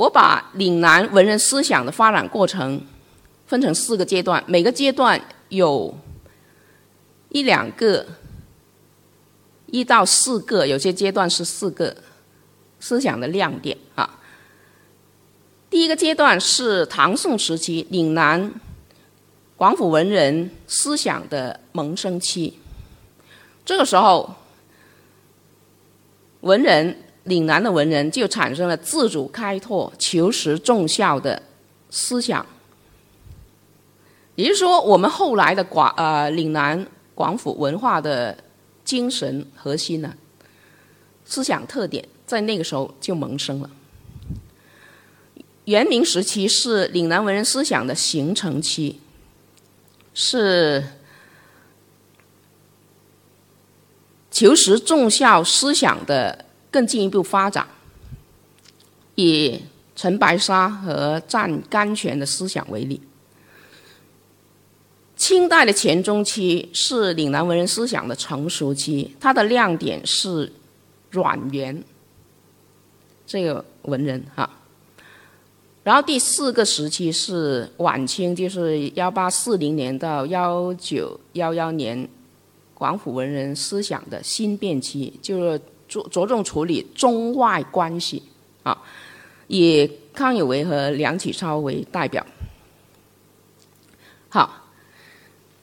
我把岭南文人思想的发展过程分成四个阶段，每个阶段有一两个、一到四个，有些阶段是四个思想的亮点啊。第一个阶段是唐宋时期岭南广府文人思想的萌生期，这个时候，文人。岭南的文人就产生了自主开拓、求实重效的思想，也就是说，我们后来的广呃岭南广府文化的精神核心呢，思想特点在那个时候就萌生了。元明时期是岭南文人思想的形成期，是求实重效思想的。更进一步发展，以陈白沙和占甘泉的思想为例。清代的前中期是岭南文人思想的成熟期，它的亮点是阮元这个文人哈。然后第四个时期是晚清，就是幺八四零年到幺九幺幺年，广府文人思想的新变期，就是。着着重处理中外关系，啊，以康有为和梁启超为代表。好，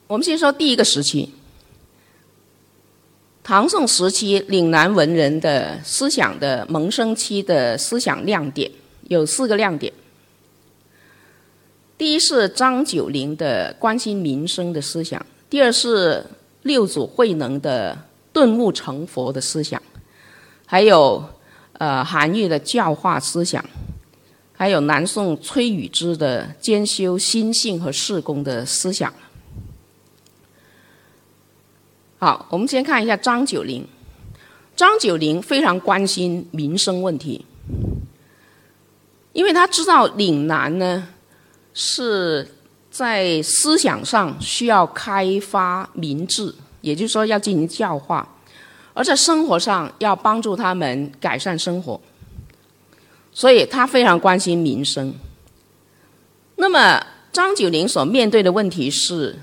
我们先说第一个时期，唐宋时期岭南文人的思想的萌生期的思想亮点有四个亮点。第一是张九龄的关心民生的思想，第二是六祖慧能的顿悟成佛的思想。还有，呃，韩愈的教化思想，还有南宋崔禹之的兼修心性和事功的思想。好，我们先看一下张九龄。张九龄非常关心民生问题，因为他知道岭南呢是在思想上需要开发民智，也就是说要进行教化。而在生活上要帮助他们改善生活，所以他非常关心民生。那么张九龄所面对的问题是，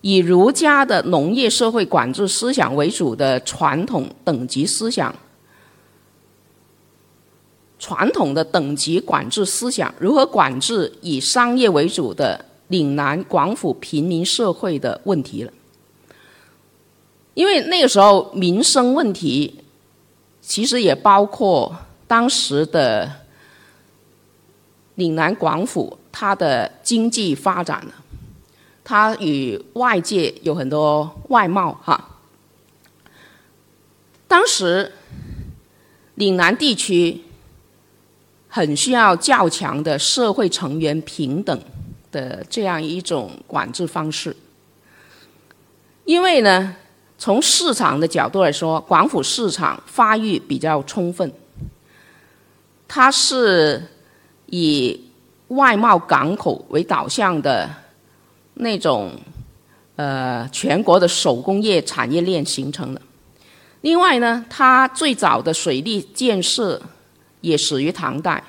以儒家的农业社会管制思想为主的传统等级思想，传统的等级管制思想如何管制以商业为主的岭南广府平民社会的问题了。因为那个时候民生问题，其实也包括当时的岭南广府它的经济发展，它与外界有很多外贸哈。当时岭南地区很需要较强的社会成员平等的这样一种管制方式，因为呢。从市场的角度来说，广府市场发育比较充分，它是以外贸港口为导向的那种呃全国的手工业产业链形成的。另外呢，它最早的水利建设也始于唐代，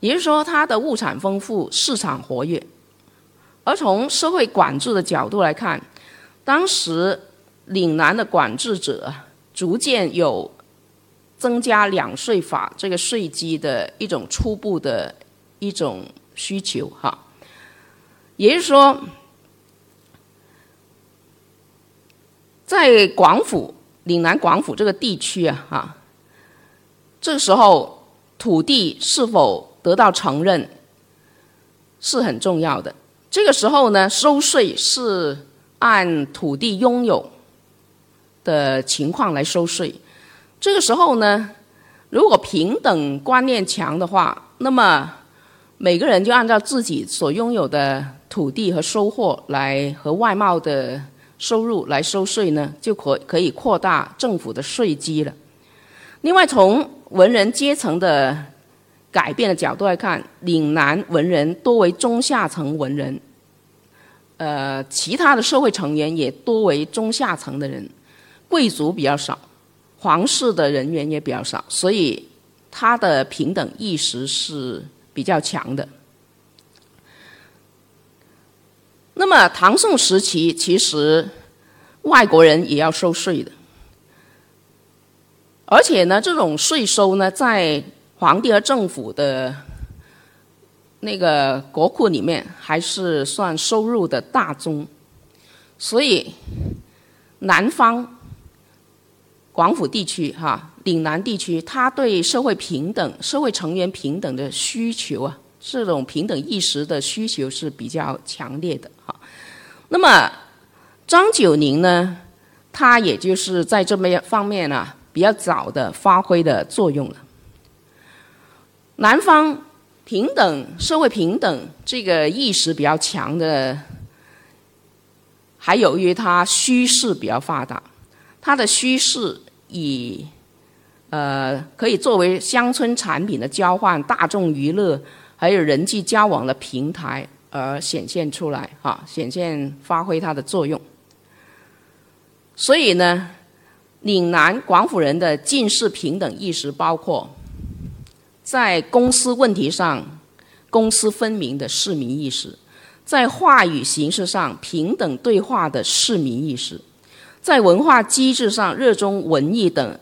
也就是说它的物产丰富，市场活跃。而从社会管制的角度来看，当时。岭南的管制者逐渐有增加两税法这个税基的一种初步的一种需求哈，也就是说，在广府岭南广府这个地区啊哈，这时候土地是否得到承认是很重要的。这个时候呢，收税是按土地拥有。的情况来收税，这个时候呢，如果平等观念强的话，那么每个人就按照自己所拥有的土地和收获来和外贸的收入来收税呢，就可可以扩大政府的税基了。另外，从文人阶层的改变的角度来看，岭南文人多为中下层文人，呃，其他的社会成员也多为中下层的人。贵族比较少，皇室的人员也比较少，所以他的平等意识是比较强的。那么唐宋时期，其实外国人也要收税的，而且呢，这种税收呢，在皇帝和政府的那个国库里面，还是算收入的大宗。所以，南方广府地区哈，岭南地区，他对社会平等、社会成员平等的需求啊。这种平等意识的需求是比较强烈的哈。那么张九龄呢，他也就是在这么方面呢比较早的发挥的作用了。南方平等社会平等这个意识比较强的，还由于它虚势比较发达，它的虚势以呃可以作为乡村产品的交换、大众娱乐。还有人际交往的平台而显现出来，哈，显现发挥它的作用。所以呢，岭南广府人的近视平等意识，包括在公司问题上公私分明的市民意识，在话语形式上平等对话的市民意识，在文化机制上热衷文艺等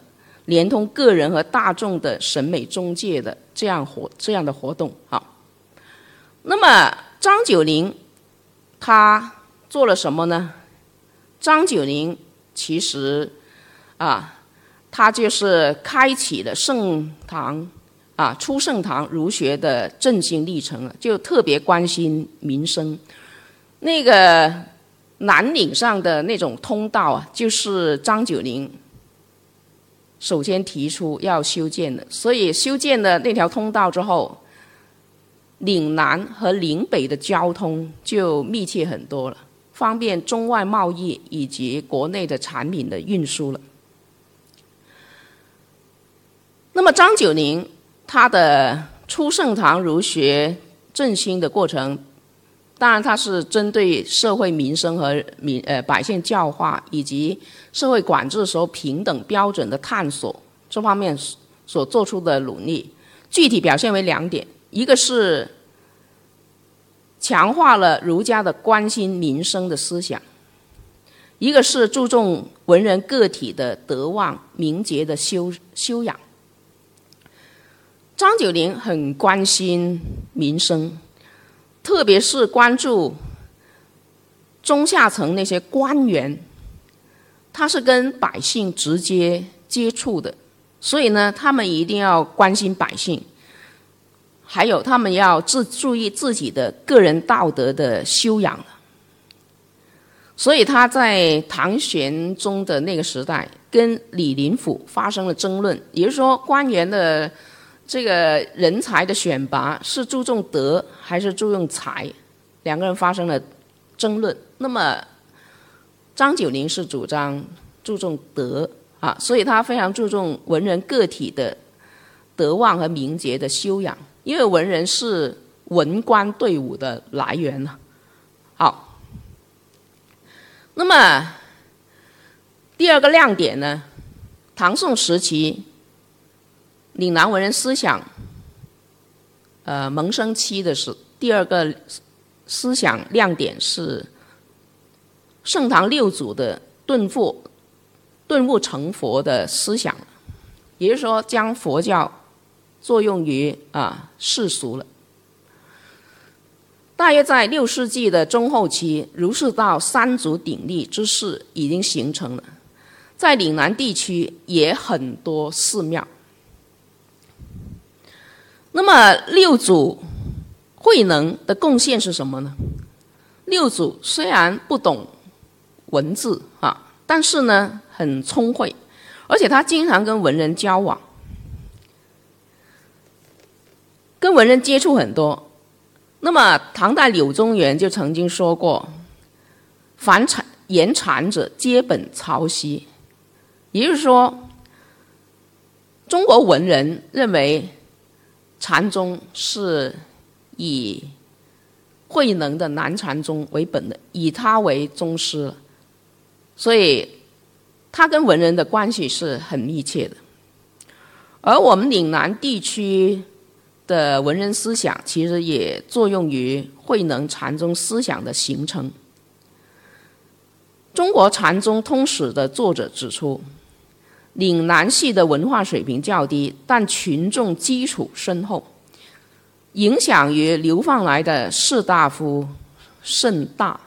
连通个人和大众的审美中介的。这样活这样的活动啊，那么张九龄他做了什么呢？张九龄其实啊，他就是开启了盛唐啊初盛唐儒学的振兴历程了，就特别关心民生。那个南岭上的那种通道啊，就是张九龄。首先提出要修建的，所以修建了那条通道之后，岭南和岭北的交通就密切很多了，方便中外贸易以及国内的产品的运输了。那么张九龄他的初盛唐儒学振兴的过程。当然，它是针对社会民生和民呃百姓教化以及社会管制时候平等标准的探索这方面所做出的努力，具体表现为两点：一个是强化了儒家的关心民生的思想；一个是注重文人个体的德望名节的修修养。张九龄很关心民生。特别是关注中下层那些官员，他是跟百姓直接接触的，所以呢，他们一定要关心百姓，还有他们要自注意自己的个人道德的修养。所以他在唐玄宗的那个时代，跟李林甫发生了争论，也就是说，官员的。这个人才的选拔是注重德还是注重才？两个人发生了争论。那么张九龄是主张注重德啊，所以他非常注重文人个体的德望和名节的修养，因为文人是文官队伍的来源呢。好，那么第二个亮点呢，唐宋时期。岭南文人思想，呃，萌生期的是第二个思想亮点是盛唐六祖的顿悟、顿悟成佛的思想，也就是说，将佛教作用于啊世俗了。大约在六世纪的中后期，儒释道三足鼎立之势已经形成了，在岭南地区也很多寺庙。那么六祖慧能的贡献是什么呢？六祖虽然不懂文字啊，但是呢很聪慧，而且他经常跟文人交往，跟文人接触很多。那么唐代柳宗元就曾经说过：“凡禅言禅者，皆本朝夕。”也就是说，中国文人认为。禅宗是以慧能的南禅宗为本的，以他为宗师，所以他跟文人的关系是很密切的。而我们岭南地区的文人思想，其实也作用于慧能禅宗思想的形成。中国禅宗通史的作者指出，岭南系的文化水平较低，但群众基础深厚，影响于流放来的士大夫甚大，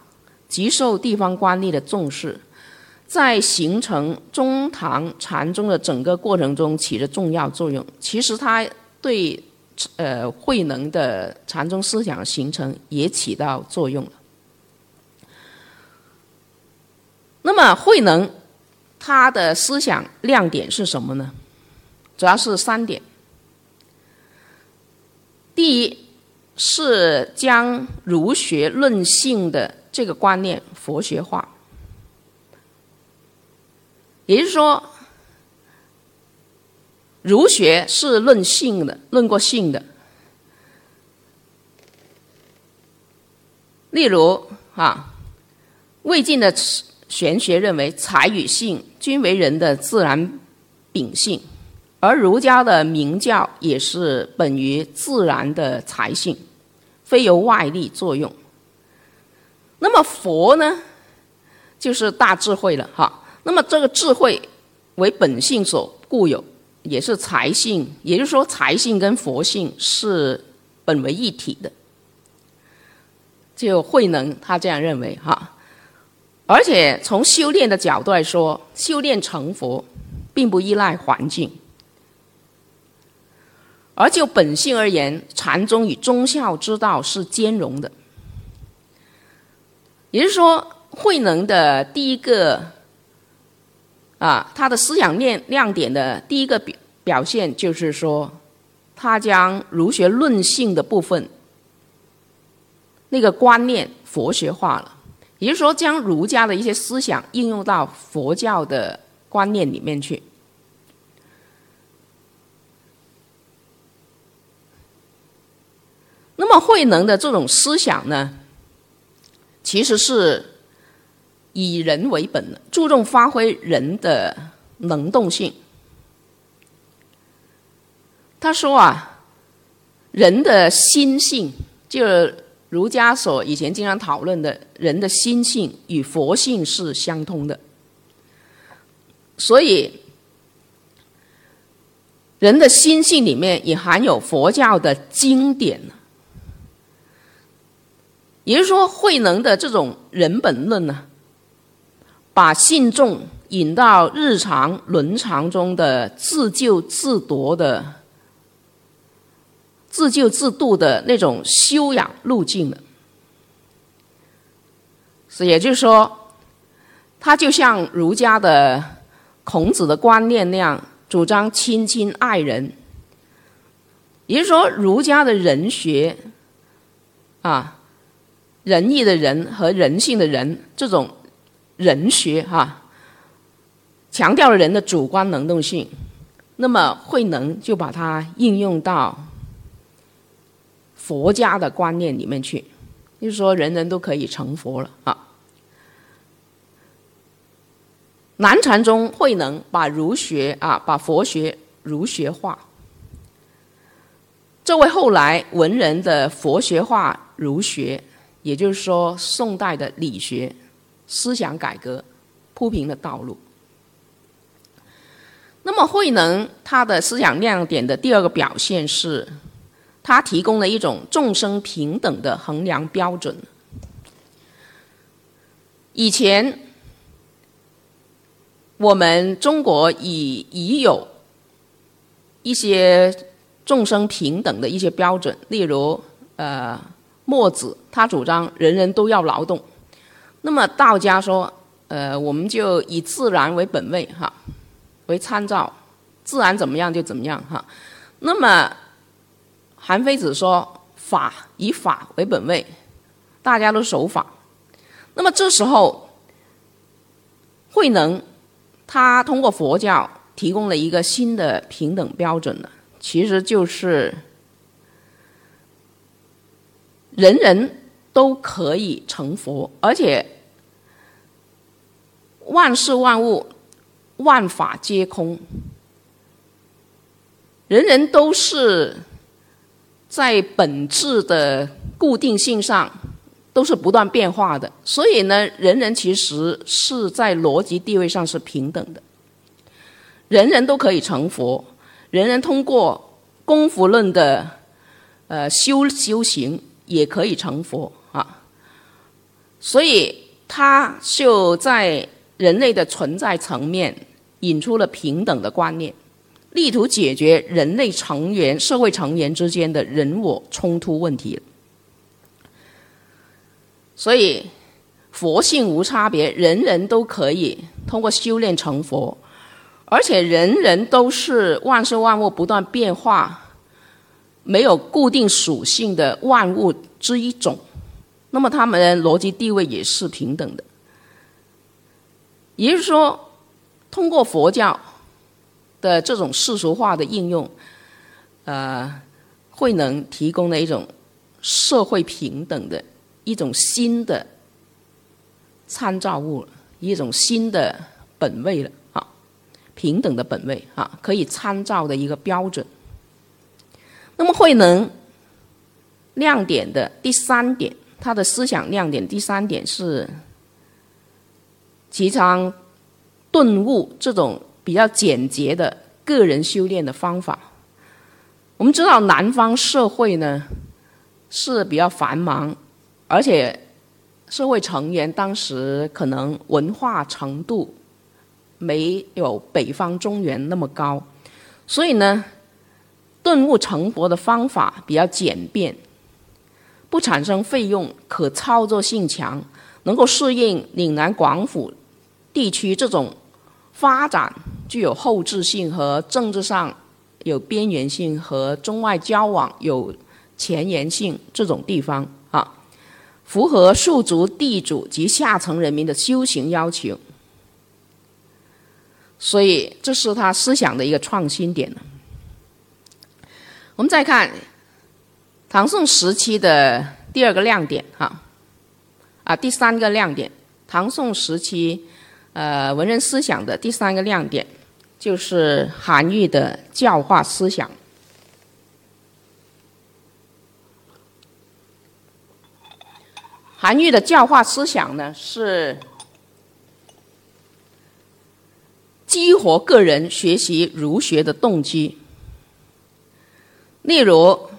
极受地方官吏的重视，在形成中唐禅宗的整个过程中起着重要作用。其实，他对呃慧能的禅宗思想形成也起到作用了。那么，慧能他的思想亮点是什么呢？主要是三点。第一是将儒学论性的这个观念佛学化，也就是说，儒学是论性的，论过性的。例如啊，魏晋的。玄学认为财与性均为人的自然秉性，而儒家的明教也是本于自然的财性，非由外力作用。那么佛呢，就是大智慧了哈。那么这个智慧为本性所固有，也是财性，也就是说财性跟佛性是本为一体的。就慧能他这样认为哈。而且从修炼的角度来说，修炼成佛，并不依赖环境。而就本性而言，禅宗与忠孝之道是兼容的。也就是说，慧能的第一个啊，他的思想亮亮点的第一个表表现，就是说，他将儒学论性的部分那个观念佛学化了。也就是说，将儒家的一些思想应用到佛教的观念里面去。那么，慧能的这种思想呢，其实是以人为本，注重发挥人的能动性。他说啊，人的心性就。儒家所以前经常讨论的人的心性与佛性是相通的，所以人的心性里面也含有佛教的经典。也就是说，慧能的这种人本论呢，把信众引到日常伦常中的自救自夺的。自救自度的那种修养路径了，是也就是说，他就像儒家的孔子的观念那样，主张亲亲爱人。也就是说，儒家的人学啊，仁义的仁和人性的人这种人学哈，强调了人的主观能动性。那么慧能就把它应用到。佛家的观念里面去，就是说人人都可以成佛了啊。南禅宗慧能把儒学啊，把佛学儒学化，这为后来文人的佛学化儒学，也就是说宋代的理学思想改革铺平了道路。那么慧能他的思想亮点的第二个表现是。他提供了一种众生平等的衡量标准。以前，我们中国已已有一些众生平等的一些标准，例如，呃，墨子他主张人人都要劳动。那么道家说，呃，我们就以自然为本位哈，为参照，自然怎么样就怎么样哈。那么韩非子说：“法以法为本位，大家都守法。那么这时候，慧能他通过佛教提供了一个新的平等标准呢，其实就是人人都可以成佛，而且万事万物、万法皆空，人人都是。”在本质的固定性上都是不断变化的，所以呢，人人其实是在逻辑地位上是平等的，人人都可以成佛，人人通过功夫论的呃修修行也可以成佛啊，所以他就在人类的存在层面引出了平等的观念。力图解决人类成员、社会成员之间的人我冲突问题。所以，佛性无差别，人人都可以通过修炼成佛，而且人人都是万事万物不断变化、没有固定属性的万物之一种。那么，他们的逻辑地位也是平等的。也就是说，通过佛教。的这种世俗化的应用，呃，慧能提供的一种社会平等的一种新的参照物，一种新的本位了啊，平等的本位啊，可以参照的一个标准。那么慧能亮点的第三点，他的思想亮点第三点是提倡顿悟这种。比较简洁的个人修炼的方法。我们知道南方社会呢是比较繁忙，而且社会成员当时可能文化程度没有北方中原那么高，所以呢顿悟成佛的方法比较简便，不产生费用，可操作性强，能够适应岭南广府地区这种。发展具有后置性和政治上有边缘性和中外交往有前沿性这种地方啊，符合庶族地主及下层人民的修行要求，所以这是他思想的一个创新点。我们再看唐宋时期的第二个亮点哈，啊，第三个亮点，唐宋时期。呃，文人思想的第三个亮点，就是韩愈的教化思想。韩愈的教化思想呢，是激活个人学习儒学的动机。例如，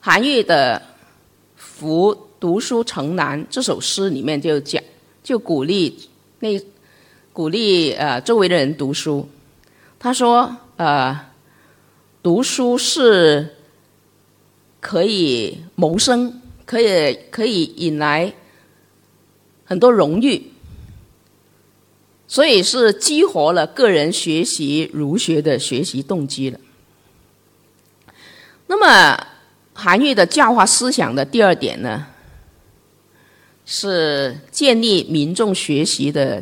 韩愈的“夫读书城南”这首诗里面就讲，就鼓励。那鼓励呃周围的人读书，他说呃读书是可以谋生，可以可以引来很多荣誉，所以是激活了个人学习儒学的学习动机了。那么韩愈的教化思想的第二点呢？是建立民众学习的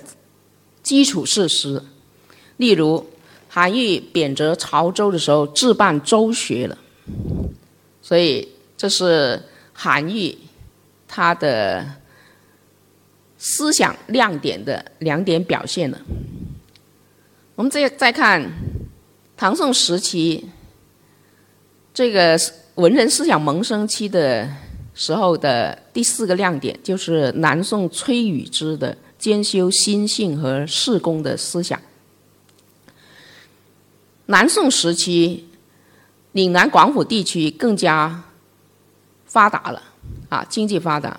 基础设施，例如韩愈贬谪潮州的时候置办州学了，所以这是韩愈他的思想亮点的两点表现了。我们再再看唐宋时期这个文人思想萌生期的。时候的第四个亮点就是南宋崔宇之的兼修心性和事功的思想。南宋时期，岭南广府地区更加发达了，啊，经济发达，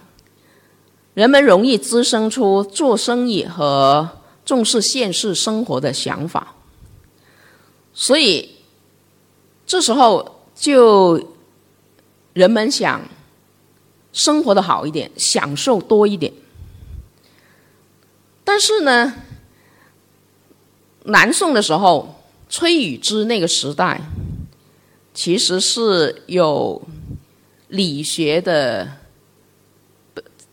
人们容易滋生出做生意和重视现世生活的想法，所以这时候就人们想。生活的好一点，享受多一点。但是呢，南宋的时候，崔宇之那个时代，其实是有理学的。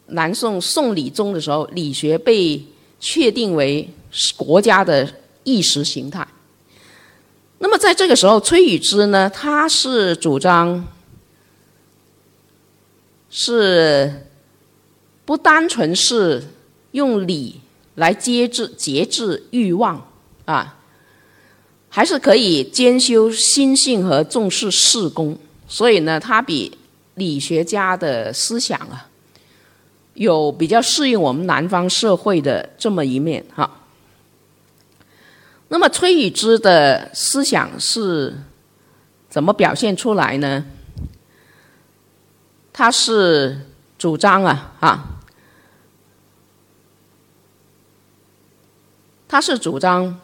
南宋宋理宗的时候，理学被确定为国家的意识形态。那么在这个时候，崔宇之呢，他是主张。是不单纯是用理来节制节制欲望啊，还是可以兼修心性和重视事功。所以呢，他比理学家的思想啊，有比较适应我们南方社会的这么一面哈。那么崔宇之的思想是怎么表现出来呢？他是主张啊啊，他是主张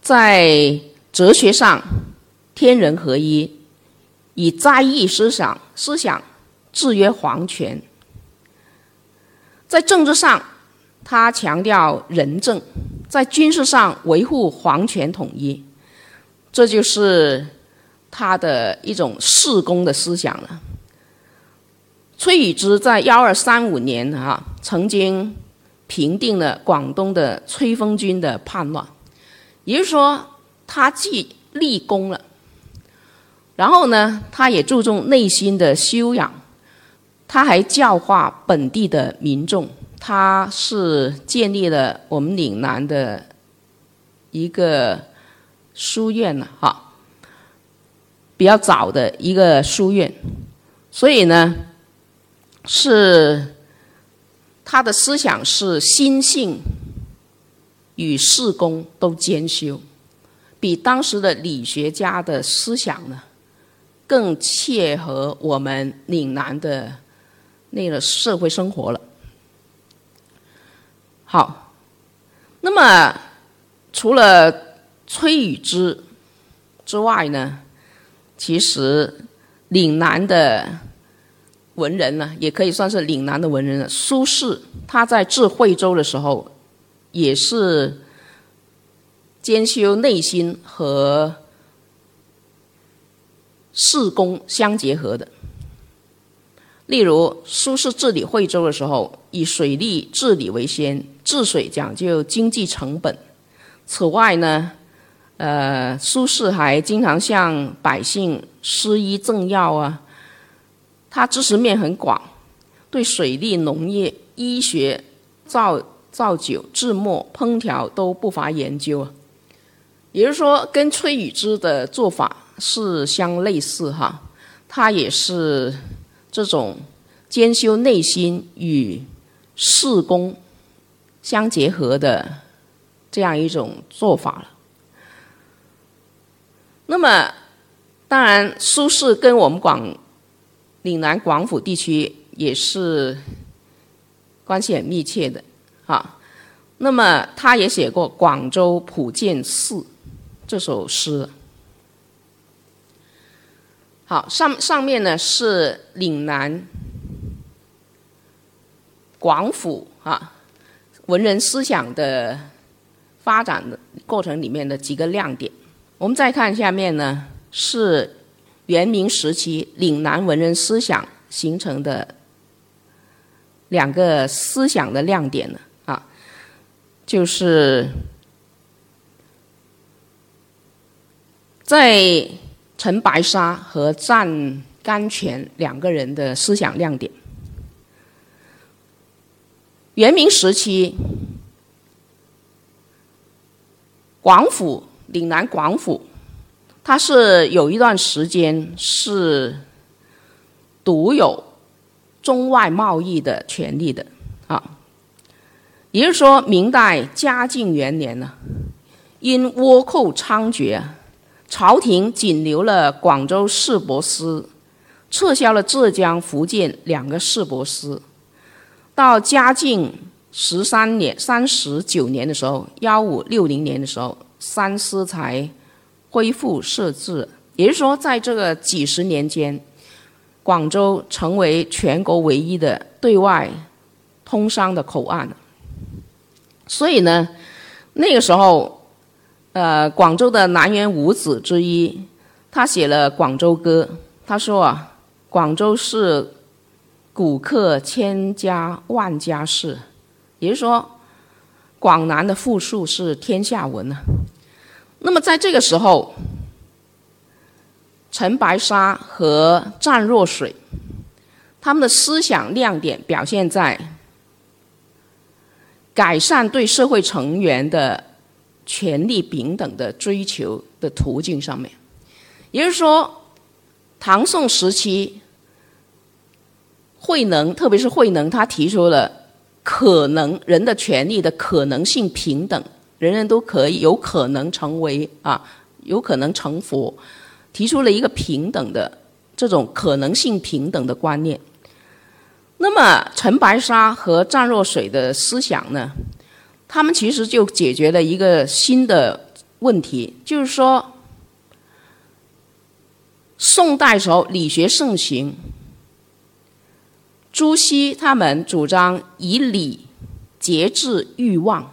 在哲学上天人合一，以在意思想思想制约皇权，在政治上。他强调仁政，在军事上维护皇权统一，这就是他的一种事功的思想了。崔宇之在幺二三五年啊，曾经平定了广东的崔峰军的叛乱，也就是说，他既立功了，然后呢，他也注重内心的修养，他还教化本地的民众。他是建立了我们岭南的一个书院了，哈，比较早的一个书院，所以呢，是他的思想是心性与事功都兼修，比当时的理学家的思想呢，更切合我们岭南的那个社会生活了。好，那么除了崔宇之之外呢，其实岭南的文人呢，也可以算是岭南的文人了。苏轼他在治惠州的时候，也是兼修内心和事功相结合的。例如，苏轼治理惠州的时候，以水利治理为先。治水讲究经济成本。此外呢，呃，苏轼还经常向百姓施医赠药啊。他知识面很广，对水利、农业、医学、造造酒、制墨、烹调都不乏研究啊。也就是说，跟崔宇之的做法是相类似哈。他也是这种兼修内心与事功。相结合的这样一种做法了。那么，当然，苏轼跟我们广岭南广府地区也是关系很密切的啊。那么，他也写过《广州普建寺》这首诗。好，上上面呢是岭南广府啊。文人思想的发展的过程里面的几个亮点，我们再看下面呢，是元明时期岭南文人思想形成的两个思想的亮点呢啊，就是在陈白沙和湛甘泉两个人的思想亮点。元明时期，广府岭南广府，它是有一段时间是独有中外贸易的权利的啊。也就是说，明代嘉靖元年呢，因倭寇猖獗，朝廷仅留了广州市舶司，撤销了浙江、福建两个市舶司。到嘉靖十三年、三十九年的时候，幺五六零年的时候，三司才恢复设置。也就是说，在这个几十年间，广州成为全国唯一的对外通商的口岸。所以呢，那个时候，呃，广州的南园五子之一，他写了《广州歌》，他说啊，广州是。古客千家万家事，也就是说，广南的富庶是天下闻呐。那么在这个时候，陈白沙和湛若水，他们的思想亮点表现在改善对社会成员的权利平等的追求的途径上面。也就是说，唐宋时期，慧能，特别是慧能，他提出了可能人的权利的可能性平等，人人都可以有可能成为啊，有可能成佛，提出了一个平等的这种可能性平等的观念。那么陈白沙和湛若水的思想呢，他们其实就解决了一个新的问题，就是说。宋代时候，理学盛行。朱熹他们主张以礼节制欲望，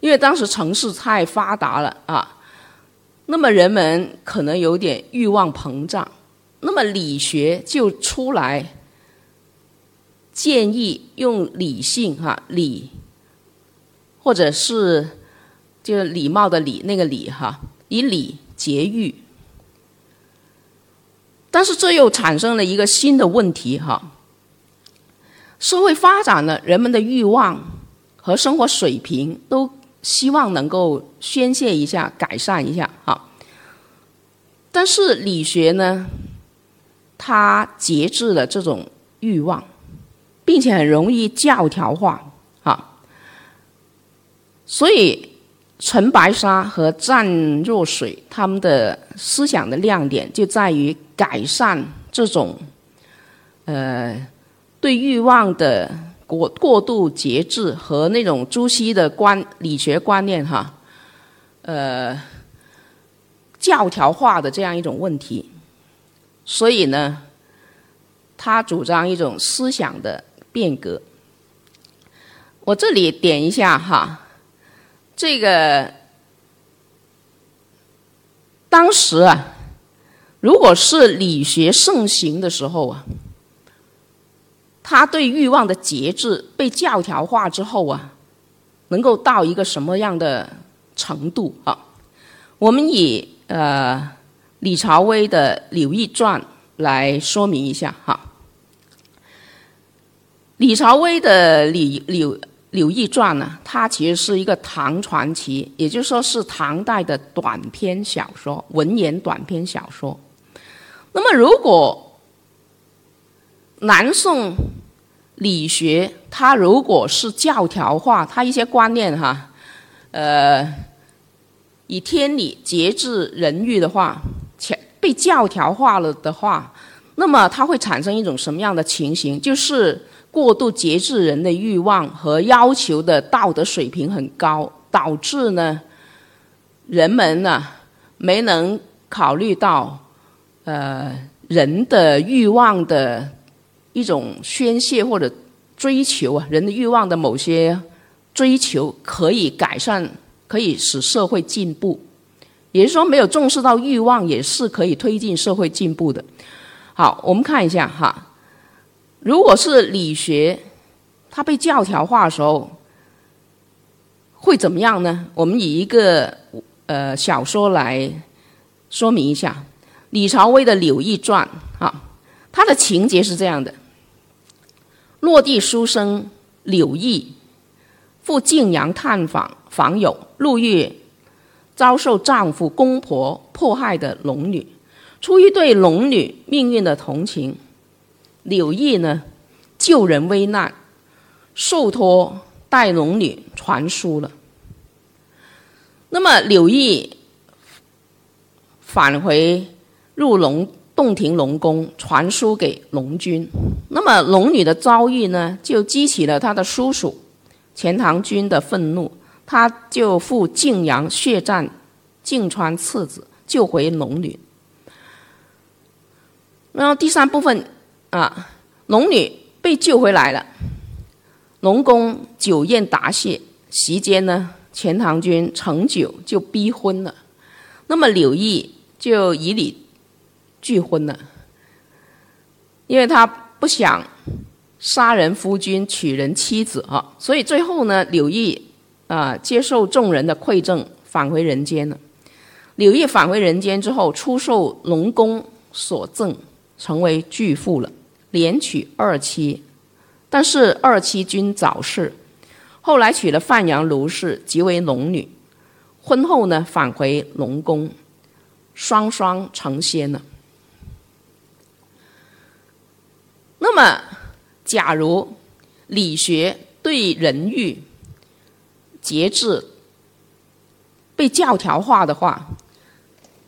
因为当时城市太发达了啊，那么人们可能有点欲望膨胀，那么理学就出来建议用理性哈理，或者是就礼貌的礼那个礼哈，以礼节欲。但是这又产生了一个新的问题哈。社会发展了，人们的欲望和生活水平都希望能够宣泄一下、改善一下哈。但是理学呢，它节制了这种欲望，并且很容易教条化啊。所以。陈白沙和湛若水他们的思想的亮点就在于改善这种，呃，对欲望的过过度节制和那种朱熹的观理学观念哈，呃，教条化的这样一种问题。所以呢，他主张一种思想的变革。我这里点一下哈。这个当时啊，如果是理学盛行的时候啊，他对欲望的节制被教条化之后啊，能够到一个什么样的程度啊？我们以呃李朝威的《柳毅传》来说明一下哈。李朝威的李柳。《柳毅传》呢，它其实是一个唐传奇，也就是说是唐代的短篇小说，文言短篇小说。那么，如果南宋理学它如果是教条化，它一些观念哈，呃，以天理节制人欲的话，被教条化了的话，那么它会产生一种什么样的情形？就是。过度节制人的欲望和要求的道德水平很高，导致呢，人们呢没能考虑到，呃，人的欲望的一种宣泄或者追求啊，人的欲望的某些追求可以改善，可以使社会进步，也就是说，没有重视到欲望也是可以推进社会进步的。好，我们看一下哈。如果是理学，它被教条化的时候，会怎么样呢？我们以一个呃小说来说明一下，李朝威的《柳毅传》啊，它的情节是这样的：落地书生柳毅赴晋阳探访访友，路遇遭受丈夫公婆迫害的龙女，出于对龙女命运的同情。柳毅呢，救人危难，受托带龙女传书了。那么柳毅返回入龙洞庭龙宫，传书给龙君。那么龙女的遭遇呢，就激起了他的叔叔钱塘君的愤怒，他就赴晋阳血战泾川次子，救回龙女。然后第三部分。啊，龙女被救回来了，龙宫酒宴答谢，席间呢，钱塘君乘酒就逼婚了，那么柳毅就以礼拒婚了，因为他不想杀人夫君娶人妻子啊，所以最后呢，柳毅啊接受众人的馈赠，返回人间了。柳毅返回人间之后，出售龙宫所赠。成为巨富了，连娶二妻，但是二妻均早逝，后来娶了范阳卢氏，即为龙女。婚后呢，返回龙宫，双双成仙了。那么，假如理学对人欲、节制被教条化的话，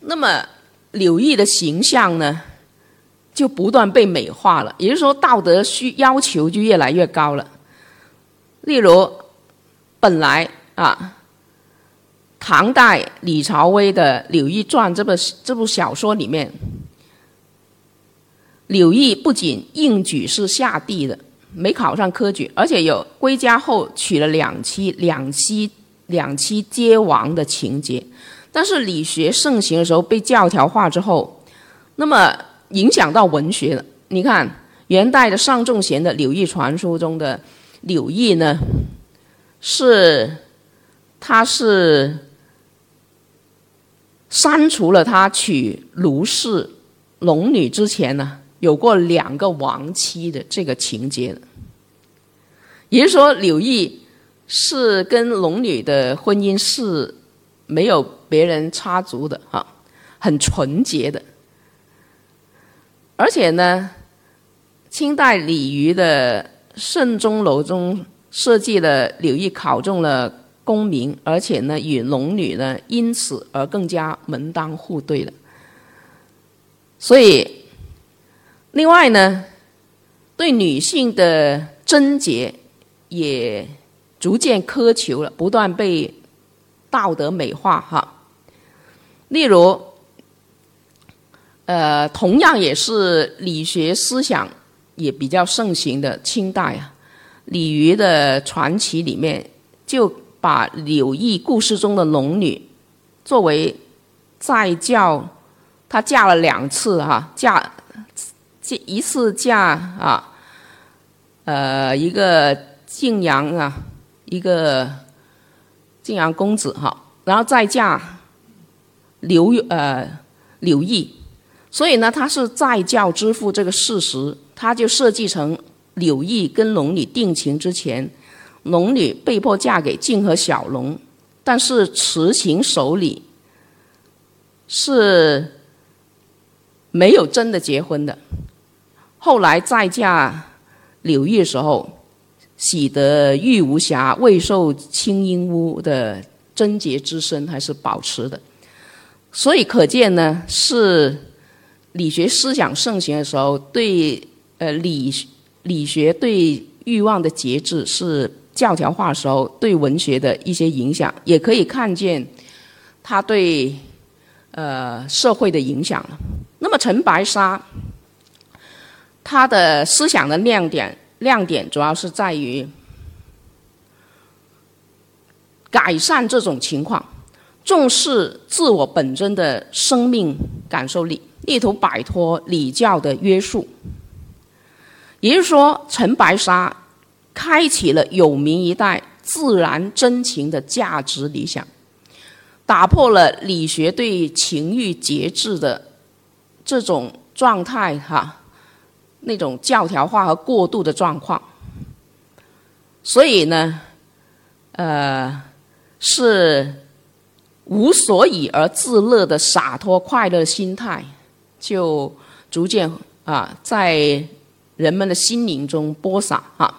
那么柳毅的形象呢，就不断被美化了。也就是说，道德需要求就越来越高了。例如，本来啊。唐代李朝威的《柳毅传》这部这部小说里面，柳毅不仅应举是下地的，没考上科举，而且有归家后娶了两妻、两妻、两妻皆亡的情节。但是理学盛行的时候被教条化之后，那么影响到文学了。你看元代的尚仲贤的《柳毅传书》中的柳毅呢，是他是。删除了他娶卢氏龙女之前呢，有过两个亡妻的这个情节也就是说，柳毅是跟龙女的婚姻是没有别人插足的啊，很纯洁的。而且呢，清代李渔的慎钟楼中设计了柳毅考中了。功名，而且呢，与龙女呢，因此而更加门当户对了。所以，另外呢，对女性的贞洁也逐渐苛求了，不断被道德美化哈。例如，呃，同样也是理学思想也比较盛行的清代啊，李渔的传奇里面就。把柳毅故事中的龙女作为再教，她嫁了两次哈，嫁这一次嫁啊，呃，一个晋阳啊，一个晋阳公子哈，然后再嫁刘呃柳毅，所以呢，他是再教之父这个事实，他就设计成柳毅跟龙女定情之前。龙女被迫嫁给晋和小龙，但是慈情守礼，是没有真的结婚的。后来再嫁柳毅的时候，喜得玉无瑕，未受青阴污的贞洁之身还是保持的。所以可见呢，是理学思想盛行的时候，对呃理理学对欲望的节制是。教条化时候对文学的一些影响，也可以看见他对呃社会的影响了。那么陈白沙，他的思想的亮点亮点主要是在于改善这种情况，重视自我本真的生命感受力，力图摆脱礼教的约束。也就是说，陈白沙。开启了有名一代自然真情的价值理想，打破了理学对情欲节制的这种状态哈，那种教条化和过度的状况。所以呢，呃，是无所以而自乐的洒脱快乐心态，就逐渐啊在人们的心灵中播撒啊。